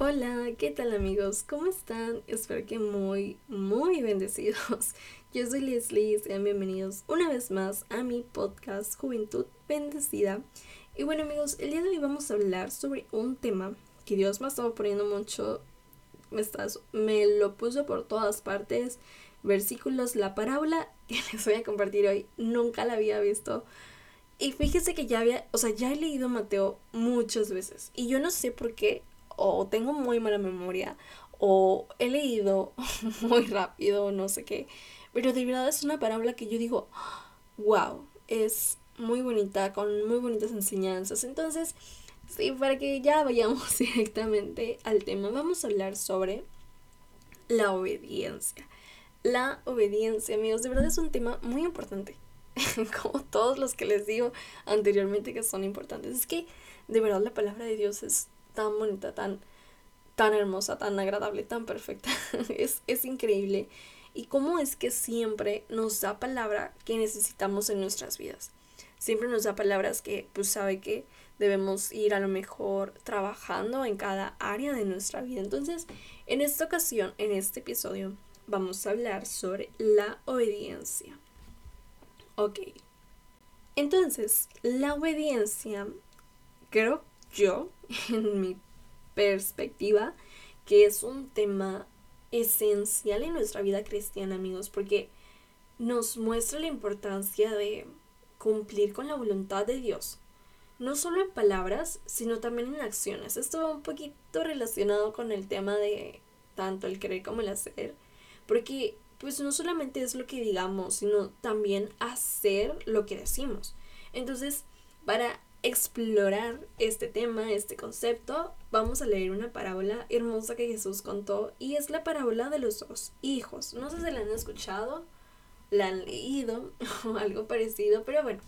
Hola, ¿qué tal amigos? ¿Cómo están? Espero que muy, muy bendecidos. Yo soy Leslie, sean bienvenidos una vez más a mi podcast Juventud Bendecida. Y bueno amigos, el día de hoy vamos a hablar sobre un tema que Dios me ha estado poniendo mucho, me, me lo puso por todas partes, versículos, la parábola que les voy a compartir hoy, nunca la había visto. Y fíjese que ya había, o sea, ya he leído Mateo muchas veces. Y yo no sé por qué o tengo muy mala memoria o he leído muy rápido, no sé qué. Pero de verdad es una parábola que yo digo, wow, es muy bonita, con muy bonitas enseñanzas. Entonces, sí, para que ya vayamos directamente al tema, vamos a hablar sobre la obediencia. La obediencia, amigos, de verdad es un tema muy importante. Como todos los que les digo anteriormente que son importantes. Es que de verdad la palabra de Dios es tan bonita, tan, tan hermosa, tan agradable, tan perfecta. es, es increíble. Y cómo es que siempre nos da palabra que necesitamos en nuestras vidas. Siempre nos da palabras que pues sabe que debemos ir a lo mejor trabajando en cada área de nuestra vida. Entonces, en esta ocasión, en este episodio, vamos a hablar sobre la obediencia. Ok. Entonces, la obediencia, creo yo, en mi perspectiva, que es un tema esencial en nuestra vida cristiana, amigos, porque nos muestra la importancia de cumplir con la voluntad de Dios. No solo en palabras, sino también en acciones. Esto va un poquito relacionado con el tema de tanto el querer como el hacer, porque pues no solamente es lo que digamos, sino también hacer lo que decimos. Entonces, para explorar este tema, este concepto, vamos a leer una parábola hermosa que Jesús contó y es la parábola de los dos hijos. No sé si la han escuchado, la han leído o algo parecido, pero bueno,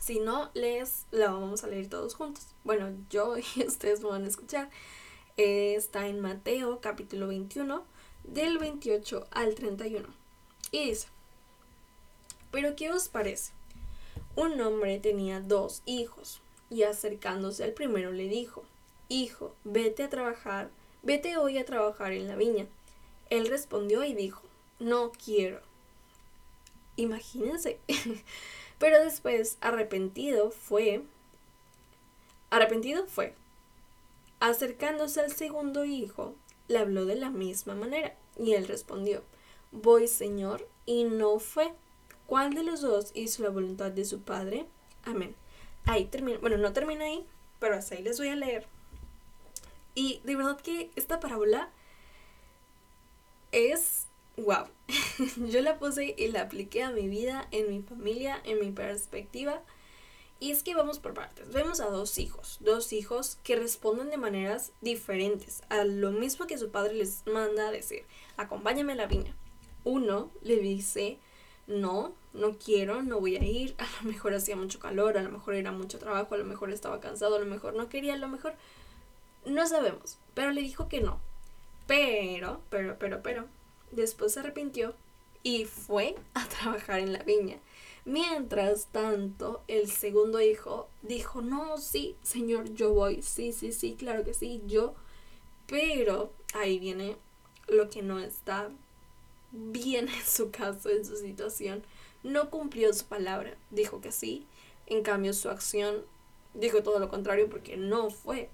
si no les la vamos a leer todos juntos. Bueno, yo y ustedes me van a escuchar. está en Mateo capítulo 21 del 28 al 31. Y dice, pero ¿qué os parece? Un hombre tenía dos hijos, y acercándose al primero le dijo, Hijo, vete a trabajar, vete hoy a trabajar en la viña. Él respondió y dijo, No quiero. Imagínense. Pero después, arrepentido, fue... Arrepentido fue. Acercándose al segundo hijo, le habló de la misma manera, y él respondió, Voy, Señor, y no fue. ¿Cuál de los dos hizo la voluntad de su Padre? Amén. Ahí termina. Bueno, no termina ahí, pero hasta ahí les voy a leer. Y de verdad que esta parábola es wow. Yo la puse y la apliqué a mi vida, en mi familia, en mi perspectiva. Y es que vamos por partes. Vemos a dos hijos, dos hijos que responden de maneras diferentes a lo mismo que su padre les manda a decir. Acompáñame a la viña. Uno le dice, no, no quiero, no voy a ir, a lo mejor hacía mucho calor, a lo mejor era mucho trabajo, a lo mejor estaba cansado, a lo mejor no quería, a lo mejor no sabemos, pero le dijo que no. Pero, pero, pero, pero, después se arrepintió y fue a trabajar en la viña. Mientras tanto, el segundo hijo dijo, no, sí, señor, yo voy, sí, sí, sí, claro que sí, yo. Pero ahí viene lo que no está bien en su caso, en su situación, no cumplió su palabra, dijo que sí, en cambio su acción dijo todo lo contrario porque no fue.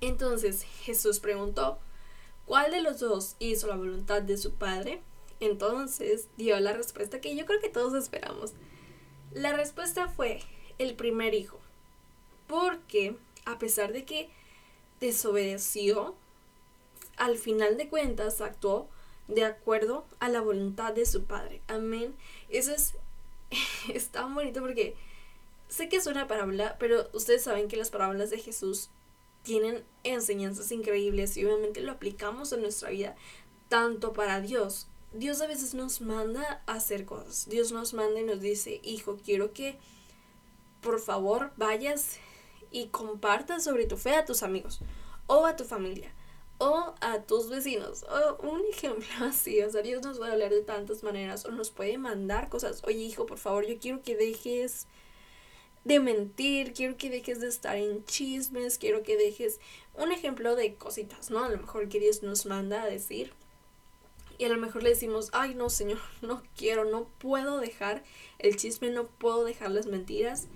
Entonces Jesús preguntó, ¿cuál de los dos hizo la voluntad de su Padre? Entonces dio la respuesta que yo creo que todos esperamos. La respuesta fue el primer hijo, porque a pesar de que desobedeció, al final de cuentas actuó de acuerdo a la voluntad de su Padre. Amén. Eso es, es tan bonito porque sé que es una parábola, pero ustedes saben que las parábolas de Jesús tienen enseñanzas increíbles y obviamente lo aplicamos en nuestra vida, tanto para Dios. Dios a veces nos manda a hacer cosas. Dios nos manda y nos dice, hijo, quiero que por favor vayas y compartas sobre tu fe a tus amigos o a tu familia o a tus vecinos. O un ejemplo así, o sea, Dios nos puede hablar de tantas maneras o nos puede mandar cosas. Oye, hijo, por favor, yo quiero que dejes de mentir, quiero que dejes de estar en chismes, quiero que dejes un ejemplo de cositas, ¿no? A lo mejor que Dios nos manda a decir. Y a lo mejor le decimos, ay no, Señor, no quiero, no puedo dejar el chisme, no puedo dejar las mentiras.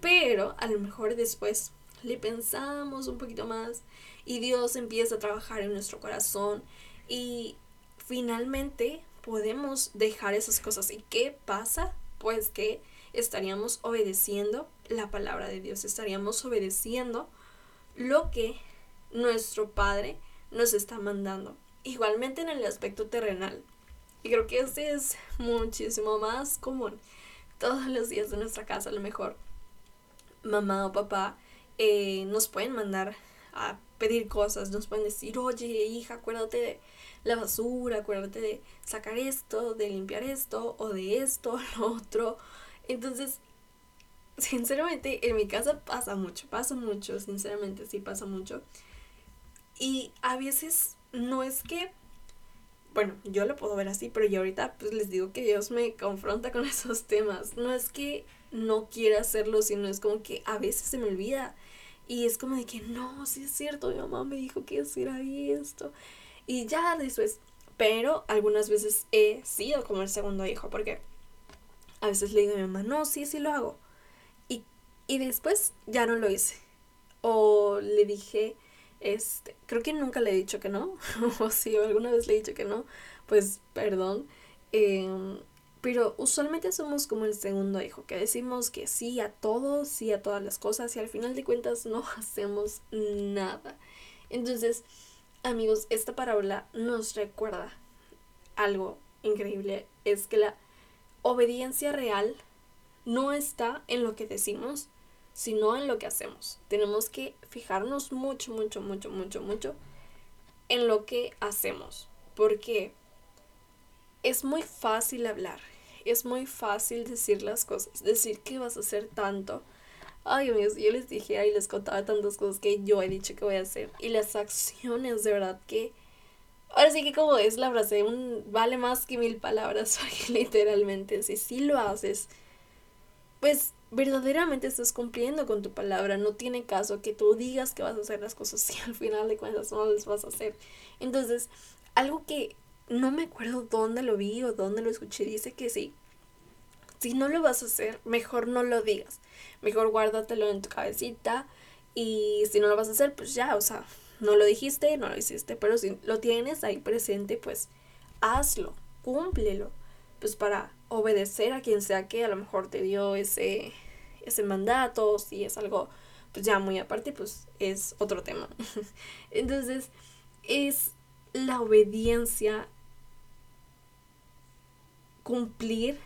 Pero a lo mejor después le pensamos un poquito más y Dios empieza a trabajar en nuestro corazón y finalmente podemos dejar esas cosas. ¿Y qué pasa? Pues que estaríamos obedeciendo la palabra de Dios, estaríamos obedeciendo lo que nuestro Padre nos está mandando. Igualmente en el aspecto terrenal. Y creo que este es muchísimo más común. Todos los días de nuestra casa, a lo mejor mamá o papá eh, nos pueden mandar a pedir cosas, nos pueden decir, oye hija, acuérdate de la basura, acuérdate de sacar esto, de limpiar esto, o de esto, lo otro. Entonces, sinceramente, en mi casa pasa mucho, pasa mucho, sinceramente, sí pasa mucho. Y a veces no es que, bueno, yo lo puedo ver así, pero yo ahorita pues les digo que Dios me confronta con esos temas. No es que no quiera hacerlo, sino es como que a veces se me olvida. Y es como de que no, sí es cierto, mi mamá me dijo que hiciera esto. Y ya después, pero algunas veces he sido como el segundo hijo, porque a veces le digo a mi mamá, no, sí, sí lo hago. Y, y después ya no lo hice. O le dije, este, creo que nunca le he dicho que no. o si alguna vez le he dicho que no, pues perdón. Em, pero usualmente somos como el segundo hijo, que decimos que sí a todo, sí a todas las cosas y al final de cuentas no hacemos nada. Entonces, amigos, esta parábola nos recuerda algo increíble, es que la obediencia real no está en lo que decimos, sino en lo que hacemos. Tenemos que fijarnos mucho, mucho, mucho, mucho, mucho en lo que hacemos. Porque es muy fácil hablar, es muy fácil decir las cosas, decir que vas a hacer tanto. Ay, amigos, yo les dije y les contaba tantas cosas que yo he dicho que voy a hacer. Y las acciones, de verdad que... Ahora sí que como es la frase, un, vale más que mil palabras, literalmente. Si sí lo haces, pues verdaderamente estás cumpliendo con tu palabra. No tiene caso que tú digas que vas a hacer las cosas si al final de cuentas no las vas a hacer. Entonces, algo que no me acuerdo dónde lo vi o dónde lo escuché, dice que sí. Si no lo vas a hacer, mejor no lo digas. Mejor guárdatelo en tu cabecita. Y si no lo vas a hacer, pues ya, o sea, no lo dijiste, no lo hiciste. Pero si lo tienes ahí presente, pues hazlo, cúmplelo. Pues para obedecer a quien sea que a lo mejor te dio ese, ese mandato, si es algo pues ya muy aparte, pues es otro tema. Entonces, es la obediencia cumplir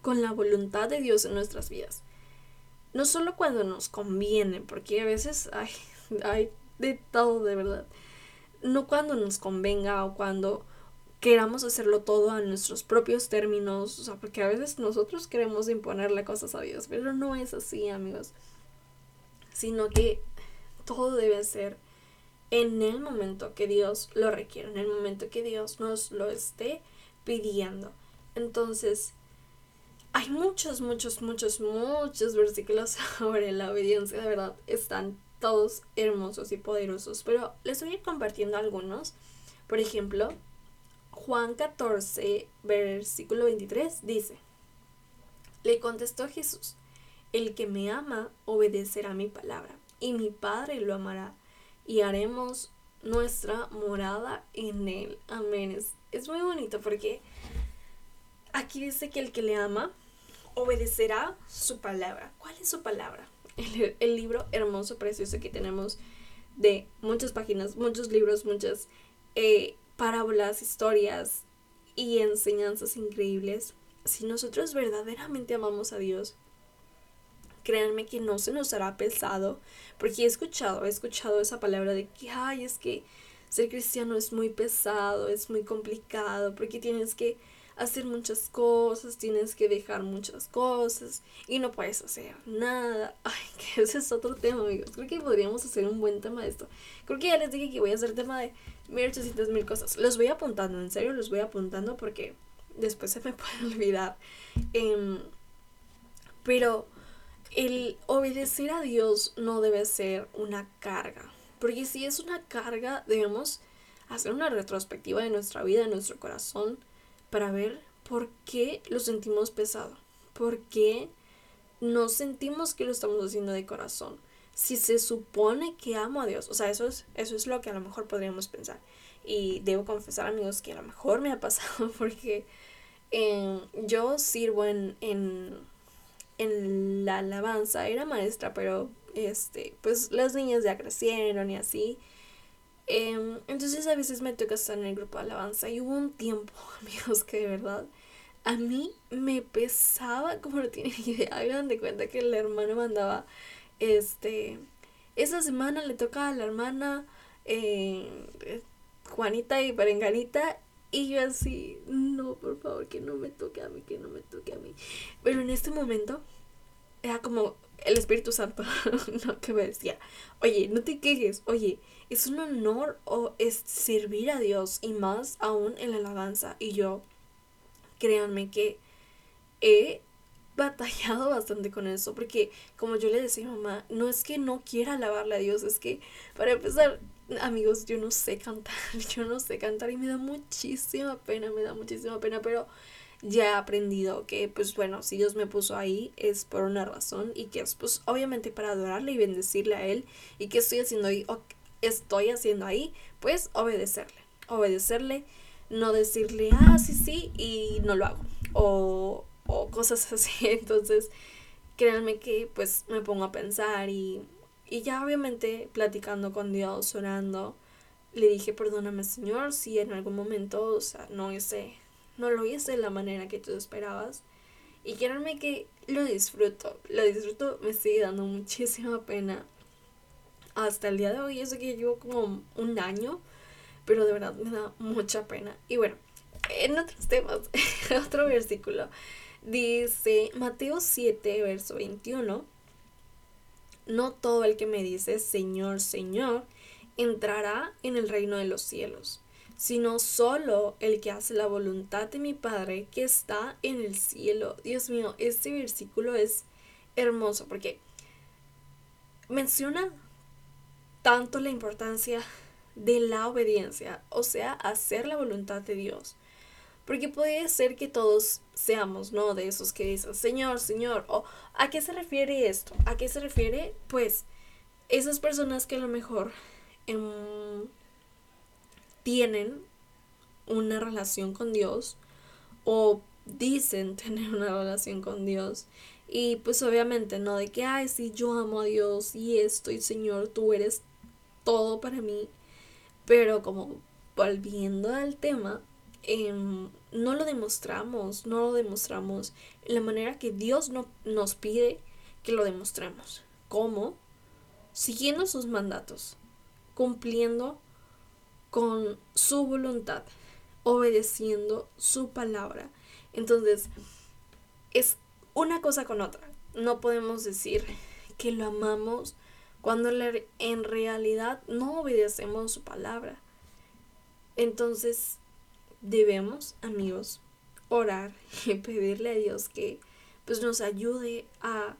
con la voluntad de Dios en nuestras vidas. No solo cuando nos conviene, porque a veces hay, hay de todo de verdad. No cuando nos convenga o cuando queramos hacerlo todo a nuestros propios términos, o sea, porque a veces nosotros queremos imponerle cosas a Dios, pero no es así, amigos, sino que todo debe ser en el momento que Dios lo requiere, en el momento que Dios nos lo esté pidiendo. Entonces, hay muchos, muchos, muchos, muchos versículos sobre la obediencia, de verdad, están todos hermosos y poderosos, pero les voy a ir compartiendo algunos. Por ejemplo, Juan 14, versículo 23 dice, le contestó Jesús, el que me ama obedecerá mi palabra, y mi Padre lo amará, y haremos nuestra morada en él. Amén. Es, es muy bonito porque aquí dice que el que le ama obedecerá su palabra. ¿Cuál es su palabra? El, libro hermoso, precioso que tenemos de muchas páginas, muchos libros, muchas eh, parábolas, historias y enseñanzas increíbles. Si nosotros verdaderamente amamos a Dios, créanme que no se nos hará pesado, porque he escuchado, he escuchado esa palabra de que, ay, es que ser cristiano es muy pesado, es muy complicado, porque tienes que hacer muchas cosas, tienes que dejar muchas cosas y no puedes hacer nada. Ay, que ese es otro tema, amigos. Creo que podríamos hacer un buen tema de esto. Creo que ya les dije que voy a hacer tema de 1800 mil cosas. Los voy apuntando, en serio, los voy apuntando porque después se me puede olvidar. Em, pero el obedecer a Dios no debe ser una carga. Porque si es una carga, debemos hacer una retrospectiva de nuestra vida, de nuestro corazón, para ver por qué lo sentimos pesado, por qué no sentimos que lo estamos haciendo de corazón. Si se supone que amo a Dios, o sea, eso es, eso es lo que a lo mejor podríamos pensar. Y debo confesar, amigos, que a lo mejor me ha pasado porque eh, yo sirvo en, en, en la alabanza, era maestra, pero este, pues las niñas ya crecieron y así. Em, entonces a veces me toca estar en el grupo de alabanza y hubo un tiempo, amigos, que de verdad a mí me pesaba como no tienen idea. Hagan de cuenta que el hermano mandaba, este, esa semana le toca a la hermana eh, Juanita y Perenganita y yo así, no, por favor, que no me toque a mí, que no me toque a mí. Pero en este momento era como el Espíritu Santo ¿no? que me decía, oye, no te quejes, oye, es un honor o es servir a Dios y más aún en la alabanza. Y yo, créanme que he batallado bastante con eso, porque como yo le decía a mamá, no es que no quiera alabarle a Dios, es que para empezar, amigos, yo no sé cantar, yo no sé cantar y me da muchísima pena, me da muchísima pena, pero ya he aprendido que pues bueno, si Dios me puso ahí es por una razón y que es pues obviamente para adorarle y bendecirle a Él y que estoy haciendo ahí, estoy haciendo ahí, pues obedecerle, obedecerle, no decirle, ah, sí, sí, y no lo hago, o, o cosas así, entonces créanme que pues me pongo a pensar y y ya obviamente platicando con Dios, orando, le dije, perdóname Señor, si en algún momento, o sea, no hice, no lo hice de la manera que tú esperabas. Y créanme que lo disfruto, lo disfruto, me sigue dando muchísima pena hasta el día de hoy. Eso que llevo como un año, pero de verdad me da mucha pena. Y bueno, en otros temas, otro versículo dice Mateo 7, verso 21 no todo el que me dice Señor, Señor, entrará en el reino de los cielos, sino solo el que hace la voluntad de mi Padre que está en el cielo. Dios mío, este versículo es hermoso porque menciona tanto la importancia de la obediencia, o sea, hacer la voluntad de Dios. Porque puede ser que todos seamos, ¿no? De esos que dicen, Señor, Señor, o ¿a qué se refiere esto? ¿A qué se refiere? Pues esas personas que a lo mejor em, tienen una relación con Dios o dicen tener una relación con Dios y pues obviamente no de que, ay, sí, yo amo a Dios y esto y Señor, tú eres todo para mí, pero como volviendo al tema, Em, no lo demostramos, no lo demostramos en la manera que Dios no, nos pide que lo demostremos. ¿Cómo? Siguiendo sus mandatos, cumpliendo con su voluntad, obedeciendo su palabra. Entonces, es una cosa con otra. No podemos decir que lo amamos cuando en realidad no obedecemos su palabra. Entonces, debemos, amigos, orar y pedirle a Dios que pues nos ayude a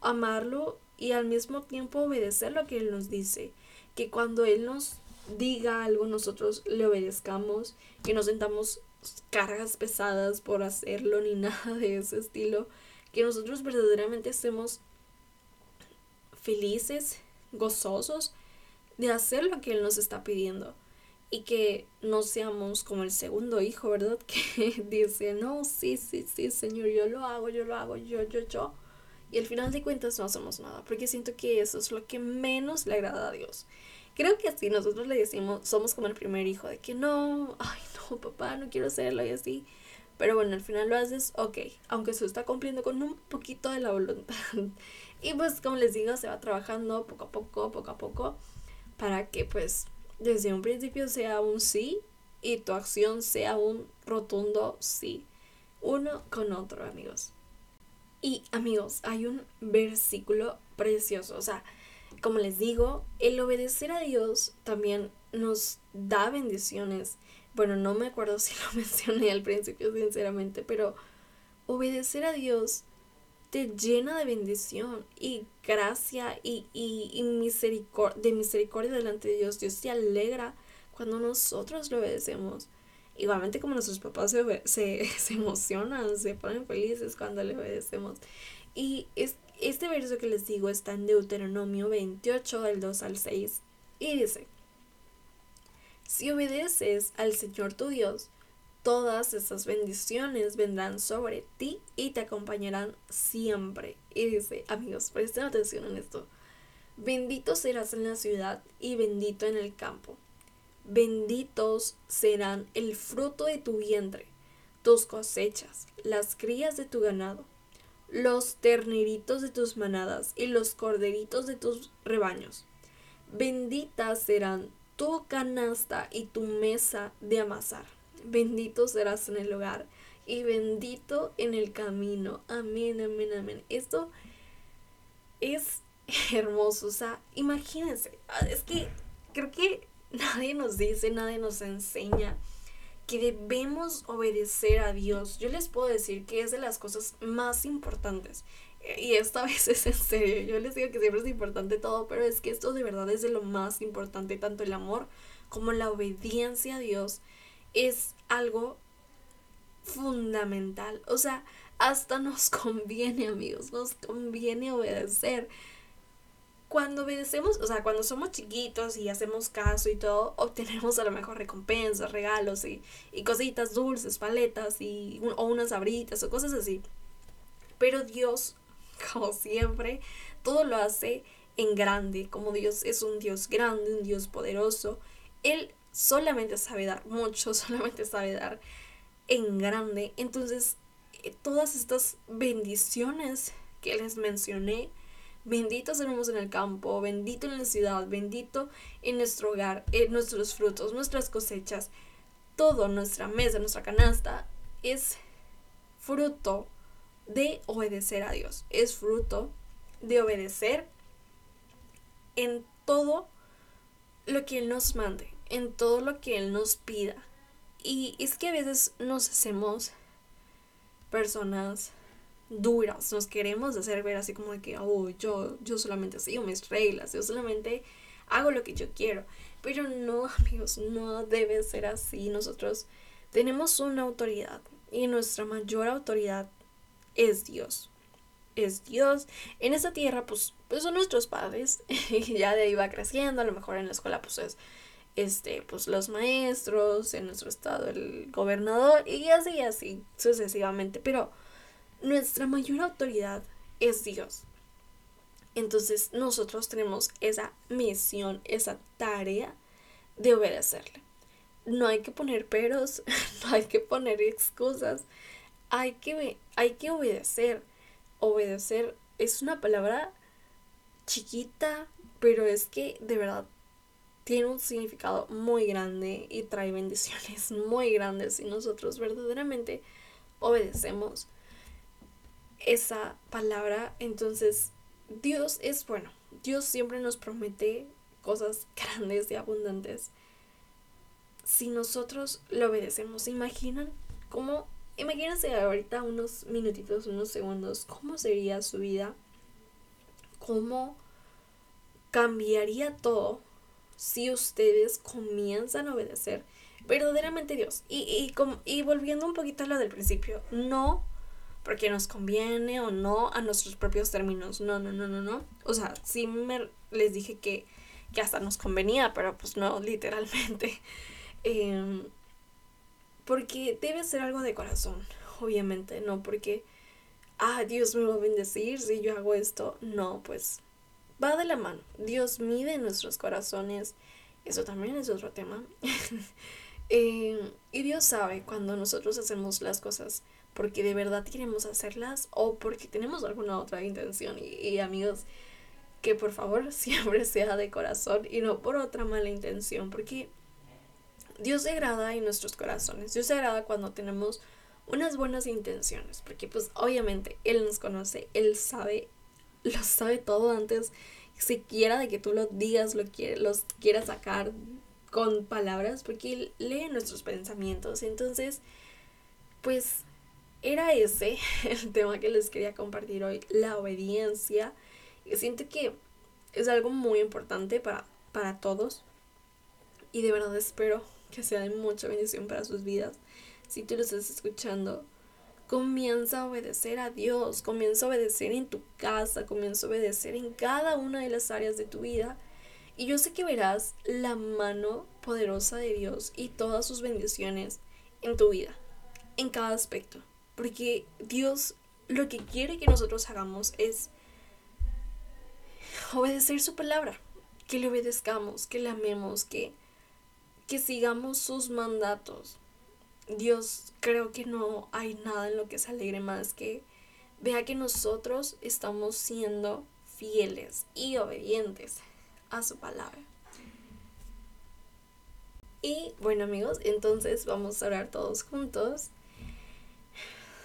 amarlo y al mismo tiempo obedecer lo que Él nos dice. Que cuando Él nos diga algo nosotros le obedezcamos, que no sentamos cargas pesadas por hacerlo ni nada de ese estilo, que nosotros verdaderamente estemos felices, gozosos de hacer lo que Él nos está pidiendo y que no seamos como el segundo hijo, ¿verdad? Que dice, no, sí, sí, sí, Señor, yo lo hago, yo lo hago, yo, yo, yo. Y al final de cuentas no hacemos nada, porque siento que eso es lo que menos le agrada a Dios. Creo que así nosotros le decimos, somos como el primer hijo, de que no, ay, no, papá, no quiero hacerlo y así. Pero bueno, al final lo haces, ok, aunque se está cumpliendo con un poquito de la voluntad. Y pues como les digo, se va trabajando poco a poco, poco a poco, para que pues desde un principio sea un sí y tu acción sea un rotundo sí. Uno con otro, amigos. Y amigos, hay un versículo precioso. O sea, como les digo, el obedecer a Dios también nos da bendiciones. Bueno, no me acuerdo si lo mencioné al principio, sinceramente, pero obedecer a Dios te llena de bendición. Y gracia y, y, misericordia, de misericordia delante de Dios. Dios se alegra cuando nosotros lo obedecemos. Igualmente como nuestros papás se, se, se emocionan, se ponen felices cuando le obedecemos. Y es, este verso que les digo está en Deuteronomio 28, del 2 al 6. Y dice, si obedeces al Señor tu Dios, todas esas bendiciones vendrán sobre ti y te acompañarán siempre. Y dice, amigos, presten atención en esto. Bendito serás en la ciudad y bendito en el campo. Benditos serán el fruto de tu vientre, tus cosechas, las crías de tu ganado, los terneritos de tus manadas y los corderitos de tus rebaños. Benditas serán tu canasta y tu mesa de amasar. Bendito serás en el hogar y bendito en el camino. Amén, amén, amén. Esto es hermoso. O sea, imagínense. Ah, es que creo que nadie nos dice, nadie nos enseña que debemos obedecer a Dios. Yo les puedo decir que es de las cosas más importantes. Y esta vez es en serio. Yo les digo que siempre es importante todo, pero es que esto de verdad es de lo más importante, tanto el amor como la obediencia a Dios es algo fundamental. O sea, hasta nos conviene, amigos, nos conviene obedecer. Cuando obedecemos, o sea, cuando somos chiquitos y hacemos caso y todo, obtenemos a lo mejor recompensas, regalos y, y cositas dulces, paletas y, o unas abritas o cosas así. Pero Dios, como siempre, todo lo hace en grande, como Dios es un Dios grande, un Dios poderoso. Él solamente sabe dar mucho, solamente sabe dar en grande. Entonces, eh, todas estas bendiciones que les mencioné, bendito seremos en el campo, bendito en la ciudad, bendito en nuestro hogar, en nuestros frutos, nuestras cosechas, todo, nuestra mesa, nuestra canasta, es fruto de obedecer a Dios, es fruto de obedecer en todo lo que Él nos mande en todo lo que Él nos pida. Y es que a veces nos hacemos personas duras, nos queremos hacer ver así como de que, oh, yo, yo solamente sigo mis reglas, yo solamente hago lo que yo quiero. Pero no, amigos, no debe ser así. Nosotros tenemos una autoridad y nuestra mayor autoridad es Dios. Es Dios. En esta tierra, pues, pues son nuestros padres. ya de ahí va creciendo. A lo mejor en la escuela, pues es este, pues los maestros, en nuestro estado el gobernador y así, así, sucesivamente. Pero nuestra mayor autoridad es Dios. Entonces nosotros tenemos esa misión, esa tarea de obedecerle. No hay que poner peros, no hay que poner excusas, hay que, hay que obedecer. Obedecer es una palabra chiquita, pero es que de verdad tiene un significado muy grande y trae bendiciones muy grandes si nosotros verdaderamente obedecemos esa palabra. Entonces, Dios es bueno. Dios siempre nos promete cosas grandes y abundantes. Si nosotros lo obedecemos, imaginan cómo, imagínense ahorita unos minutitos, unos segundos, cómo sería su vida, cómo cambiaría todo si ustedes comienzan a obedecer verdaderamente Dios. Y, y, y volviendo un poquito a lo del principio, no porque nos conviene o no a nuestros propios términos. No, no, no, no, no. O sea, sí me, les dije que, que hasta nos convenía, pero pues no, literalmente. Em, porque debe ser algo de corazón, obviamente, no porque, ah, Dios me va a bendecir si yo hago esto. No, pues va de la mano. Dios mide nuestros corazones. Eso también es otro tema. Eh, y Dios sabe cuando nosotros hacemos las cosas porque de verdad queremos hacerlas o porque tenemos alguna otra intención. Y, amigos, que por favor siempre sea de corazón y no por otra mala intención. Porque Dios se agrada en nuestros corazones. Dios se agrada cuando tenemos unas buenas intenciones. Porque pues obviamente Él nos conoce, Él sabe lo sabe todo antes siquiera de que tú lo digas, lo quiere, los quieras sacar con palabras, porque lee nuestros pensamientos. Entonces, pues era ese el tema que les quería compartir hoy, la obediencia Siento que es algo muy importante para, para todos y de verdad espero que sea de mucha bendición para sus vidas. Si tú lo estás escuchando, comienza a obedecer a Dios, comienza a obedecer en tu casa, comienza a obedecer en cada una de las áreas de tu vida. Y yo sé que verás la mano poderosa de Dios y todas sus bendiciones en tu vida, en cada aspecto. Porque Dios lo que quiere que nosotros hagamos es obedecer su palabra, que le obedezcamos, que le amemos, que, que sigamos sus mandatos. Dios creo que no hay nada en lo que se alegre más que vea que nosotros estamos siendo fieles y obedientes a su palabra. Y bueno amigos, entonces vamos a orar todos juntos.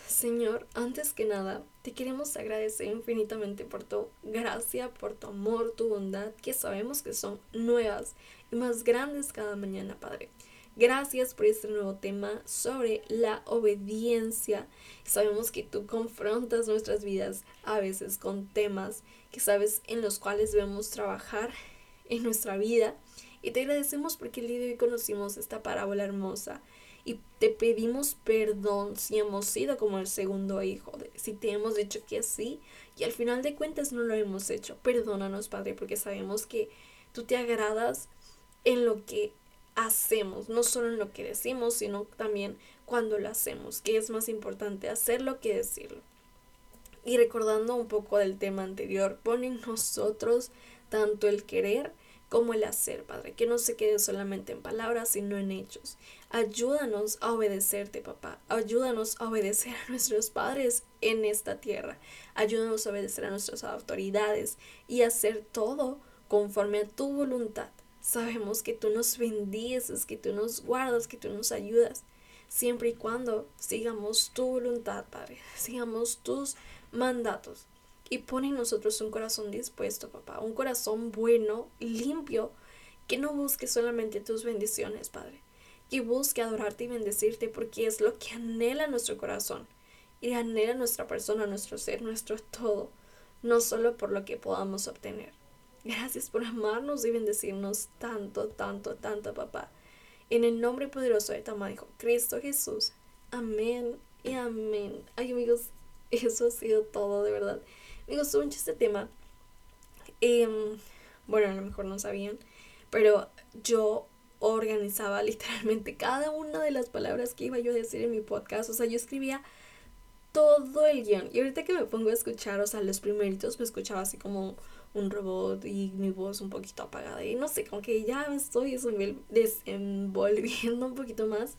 Señor, antes que nada, te queremos agradecer infinitamente por tu gracia, por tu amor, tu bondad, que sabemos que son nuevas y más grandes cada mañana, Padre. Gracias por este nuevo tema sobre la obediencia. Sabemos que tú confrontas nuestras vidas a veces con temas que sabes en los cuales debemos trabajar en nuestra vida. Y te agradecemos porque el día de hoy conocimos esta parábola hermosa y te pedimos perdón si hemos sido como el segundo hijo, si te hemos dicho que sí y al final de cuentas no lo hemos hecho. Perdónanos, Padre, porque sabemos que tú te agradas en lo que hacemos, no solo en lo que decimos, sino también cuando lo hacemos, que es más importante hacerlo que decirlo. Y recordando un poco del tema anterior, pon en nosotros tanto el querer como el hacer, Padre, que no se quede solamente en palabras, sino en hechos. Ayúdanos a obedecerte, papá. Ayúdanos a obedecer a nuestros padres en esta tierra. Ayúdanos a obedecer a nuestras autoridades y hacer todo conforme a tu voluntad. Sabemos que tú nos bendices, que tú nos guardas, que tú nos ayudas, siempre y cuando sigamos tu voluntad, Padre, sigamos tus mandatos. Y pon en nosotros un corazón dispuesto, papá, un corazón bueno, limpio, que no busque solamente tus bendiciones, Padre, que busque adorarte y bendecirte porque es lo que anhela nuestro corazón y anhela nuestra persona, nuestro ser, nuestro todo, no solo por lo que podamos obtener. Gracias por amarnos y bendecirnos tanto, tanto, tanto, papá. En el nombre poderoso de tu Hijo, Cristo Jesús. Amén y amén. Ay, amigos, eso ha sido todo, de verdad. Me gustó mucho este tema. Em, bueno, a lo mejor no sabían, pero yo organizaba literalmente cada una de las palabras que iba yo a decir en mi podcast. O sea, yo escribía todo el guion. Y ahorita que me pongo a escuchar, o sea, los primeritos me escuchaba así como un robot y mi voz un poquito apagada. Y no sé, como que ya me estoy desenvolviendo un poquito más.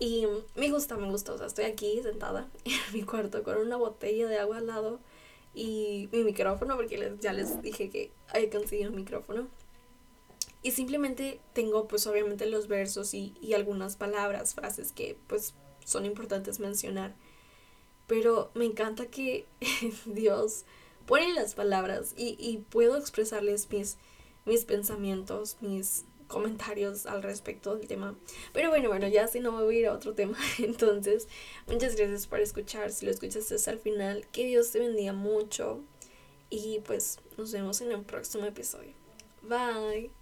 Y me gusta, me gusta. O sea, estoy aquí sentada en mi cuarto con una botella de agua al lado y mi micrófono, porque les, ya les dije que hay conseguido un micrófono. Y simplemente tengo pues obviamente los versos y, y algunas palabras, frases que pues son importantes mencionar. Pero me encanta que Dios pone las palabras y, y puedo expresarles mis, mis pensamientos, mis comentarios al respecto del tema. Pero bueno, bueno, ya si no me voy a ir a otro tema. Entonces, muchas gracias por escuchar. Si lo escuchaste hasta el final, que Dios te bendiga mucho. Y pues nos vemos en el próximo episodio. Bye.